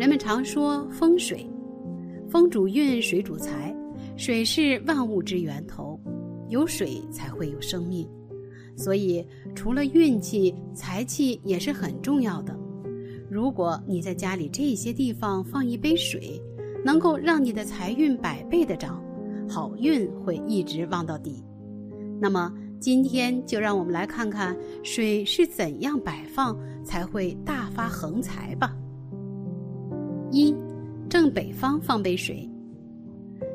人们常说风水，风主运，水主财，水是万物之源头，有水才会有生命，所以除了运气，财气也是很重要的。如果你在家里这些地方放一杯水，能够让你的财运百倍的涨，好运会一直旺到底。那么今天就让我们来看看水是怎样摆放才会大发横财吧。一，正北方放杯水。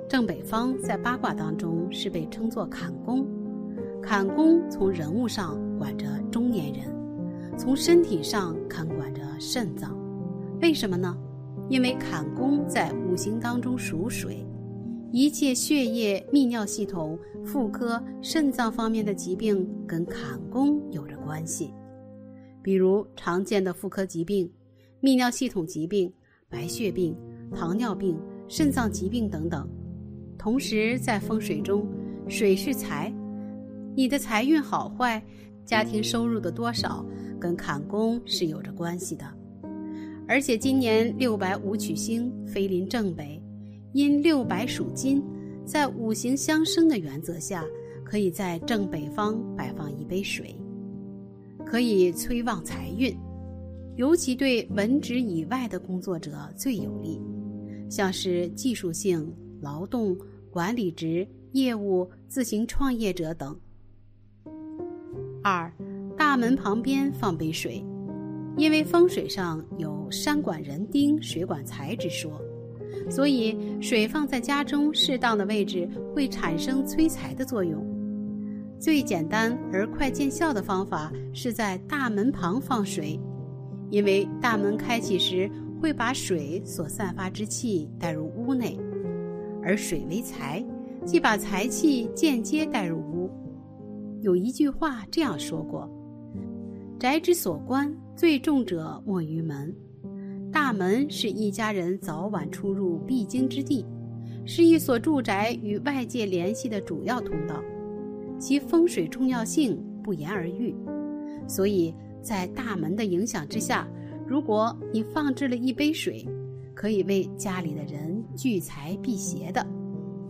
正北方在八卦当中是被称作坎宫，坎宫从人物上管着中年人，从身体上看管着肾脏。为什么呢？因为坎宫在五行当中属水，一切血液、泌尿系统、妇科、肾脏方面的疾病跟坎宫有着关系，比如常见的妇科疾病、泌尿系统疾病。白血病、糖尿病、肾脏疾病等等。同时，在风水中，水是财，你的财运好坏、家庭收入的多少，跟坎宫是有着关系的。而且，今年六白五曲星飞临正北，因六白属金，在五行相生的原则下，可以在正北方摆放一杯水，可以催旺财运。尤其对文职以外的工作者最有利，像是技术性劳动、管理职、业务、自行创业者等。二，大门旁边放杯水，因为风水上有“山管人丁，水管财”之说，所以水放在家中适当的位置会产生催财的作用。最简单而快见效的方法是在大门旁放水。因为大门开启时会把水所散发之气带入屋内，而水为财，即把财气间接带入屋。有一句话这样说过：“宅之所关，最重者莫于门。大门是一家人早晚出入必经之地，是一所住宅与外界联系的主要通道，其风水重要性不言而喻。所以。”在大门的影响之下，如果你放置了一杯水，可以为家里的人聚财辟邪的，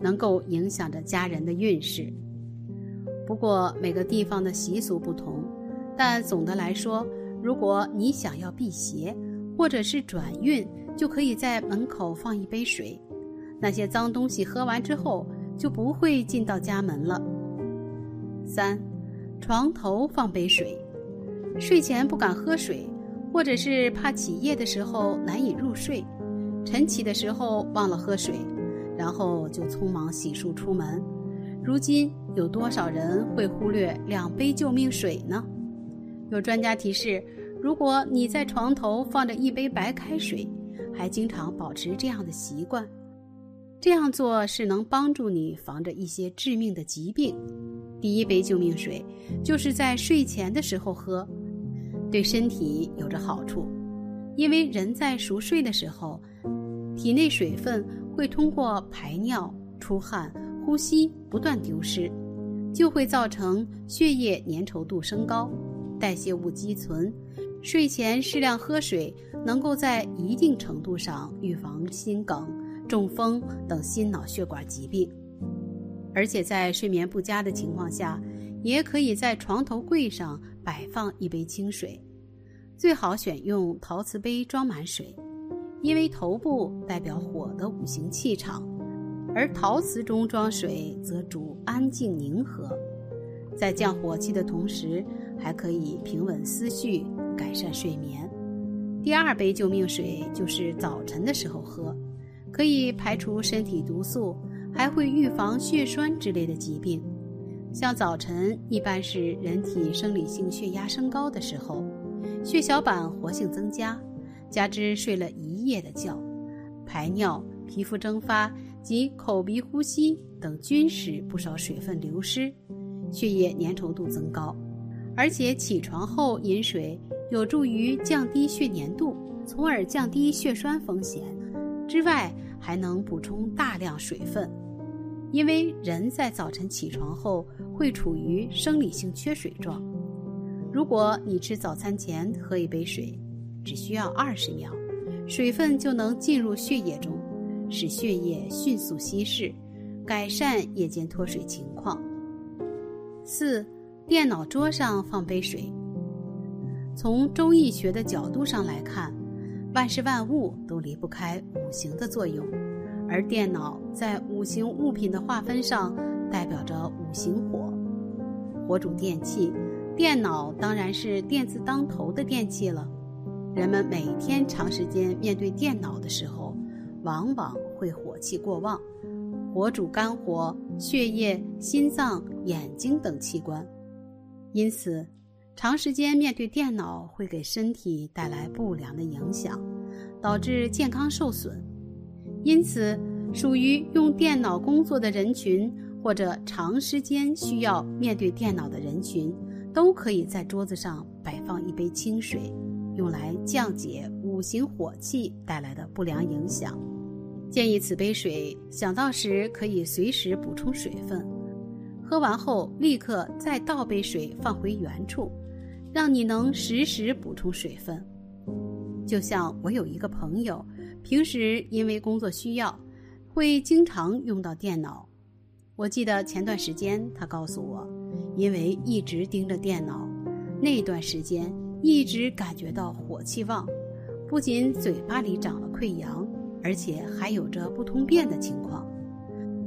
能够影响着家人的运势。不过每个地方的习俗不同，但总的来说，如果你想要辟邪或者是转运，就可以在门口放一杯水，那些脏东西喝完之后就不会进到家门了。三，床头放杯水。睡前不敢喝水，或者是怕起夜的时候难以入睡，晨起的时候忘了喝水，然后就匆忙洗漱出门。如今有多少人会忽略两杯救命水呢？有专家提示，如果你在床头放着一杯白开水，还经常保持这样的习惯，这样做是能帮助你防着一些致命的疾病。第一杯救命水就是在睡前的时候喝。对身体有着好处，因为人在熟睡的时候，体内水分会通过排尿、出汗、呼吸不断丢失，就会造成血液粘稠度升高，代谢物积存。睡前适量喝水，能够在一定程度上预防心梗、中风等心脑血管疾病，而且在睡眠不佳的情况下。也可以在床头柜上摆放一杯清水，最好选用陶瓷杯装满水，因为头部代表火的五行气场，而陶瓷中装水则主安静宁和，在降火气的同时，还可以平稳思绪，改善睡眠。第二杯救命水就是早晨的时候喝，可以排除身体毒素，还会预防血栓之类的疾病。像早晨一般是人体生理性血压升高的时候，血小板活性增加，加之睡了一夜的觉，排尿、皮肤蒸发及口鼻呼吸等均使不少水分流失，血液粘稠度增高，而且起床后饮水有助于降低血粘度，从而降低血栓风险。之外，还能补充大量水分。因为人在早晨起床后会处于生理性缺水状，如果你吃早餐前喝一杯水，只需要二十秒，水分就能进入血液中，使血液迅速稀释，改善夜间脱水情况。四，电脑桌上放杯水。从中医学的角度上来看，万事万物都离不开五行的作用，而电脑在五行物品的划分上代表着五行火，火主电器，电脑当然是电字当头的电器了。人们每天长时间面对电脑的时候，往往会火气过旺，火主肝火、血液、心脏、眼睛等器官，因此，长时间面对电脑会给身体带来不良的影响，导致健康受损。因此，属于用电脑工作的人群或者长时间需要面对电脑的人群，都可以在桌子上摆放一杯清水。用来降解五行火气带来的不良影响，建议此杯水想到时可以随时补充水分，喝完后立刻再倒杯水放回原处，让你能时时补充水分。就像我有一个朋友，平时因为工作需要，会经常用到电脑。我记得前段时间他告诉我，因为一直盯着电脑，那段时间。一直感觉到火气旺，不仅嘴巴里长了溃疡，而且还有着不通便的情况。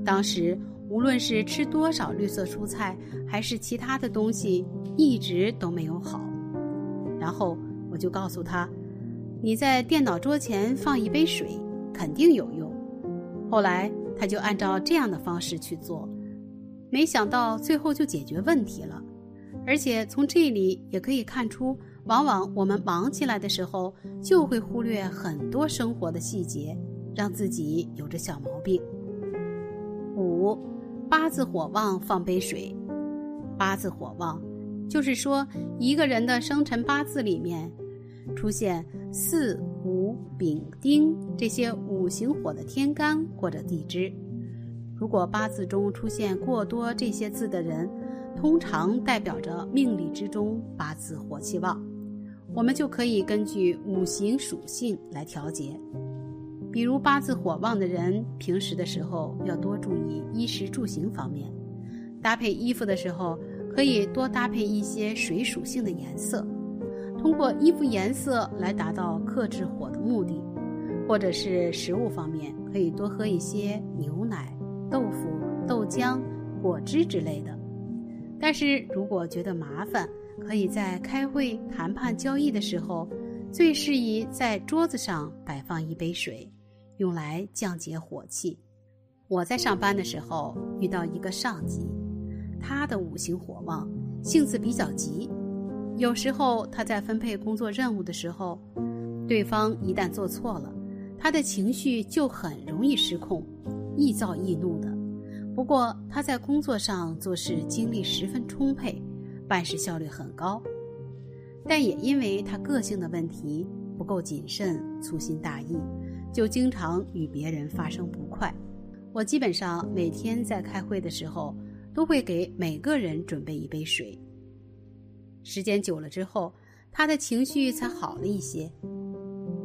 当时无论是吃多少绿色蔬菜，还是其他的东西，一直都没有好。然后我就告诉他：“你在电脑桌前放一杯水，肯定有用。”后来他就按照这样的方式去做，没想到最后就解决问题了。而且从这里也可以看出。往往我们忙起来的时候，就会忽略很多生活的细节，让自己有着小毛病。五，八字火旺放杯水。八字火旺，就是说一个人的生辰八字里面出现四五、丙、丁这些五行火的天干或者地支。如果八字中出现过多这些字的人，通常代表着命理之中八字火气旺。我们就可以根据五行属性来调节，比如八字火旺的人，平时的时候要多注意衣食住行方面，搭配衣服的时候可以多搭配一些水属性的颜色，通过衣服颜色来达到克制火的目的，或者是食物方面可以多喝一些牛奶、豆腐、豆浆、果汁之类的。但是如果觉得麻烦，可以在开会、谈判、交易的时候，最适宜在桌子上摆放一杯水，用来降解火气。我在上班的时候遇到一个上级，他的五行火旺，性子比较急。有时候他在分配工作任务的时候，对方一旦做错了，他的情绪就很容易失控，易躁易怒的。不过他在工作上做事精力十分充沛。办事效率很高，但也因为他个性的问题不够谨慎、粗心大意，就经常与别人发生不快。我基本上每天在开会的时候，都会给每个人准备一杯水。时间久了之后，他的情绪才好了一些。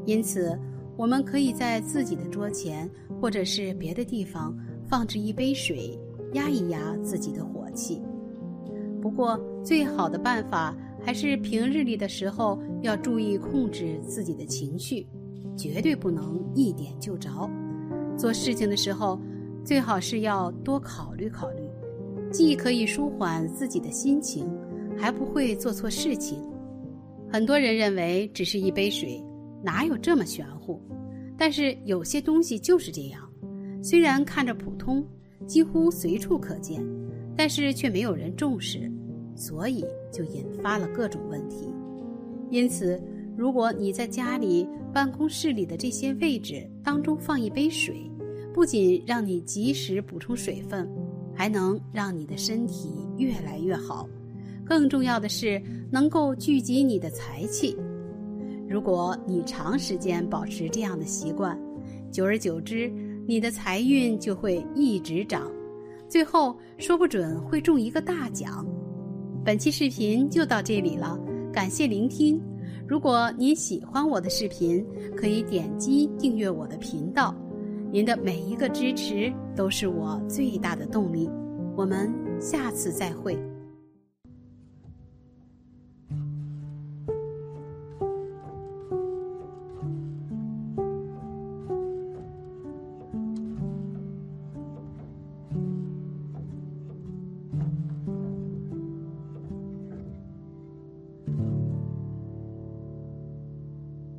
因此，我们可以在自己的桌前或者是别的地方放置一杯水，压一压自己的火气。不过，最好的办法还是平日里的时候要注意控制自己的情绪，绝对不能一点就着。做事情的时候，最好是要多考虑考虑，既可以舒缓自己的心情，还不会做错事情。很多人认为只是一杯水，哪有这么玄乎？但是有些东西就是这样，虽然看着普通，几乎随处可见。但是却没有人重视，所以就引发了各种问题。因此，如果你在家里、办公室里的这些位置当中放一杯水，不仅让你及时补充水分，还能让你的身体越来越好。更重要的是，能够聚集你的财气。如果你长时间保持这样的习惯，久而久之，你的财运就会一直涨。最后说不准会中一个大奖。本期视频就到这里了，感谢聆听。如果您喜欢我的视频，可以点击订阅我的频道。您的每一个支持都是我最大的动力。我们下次再会。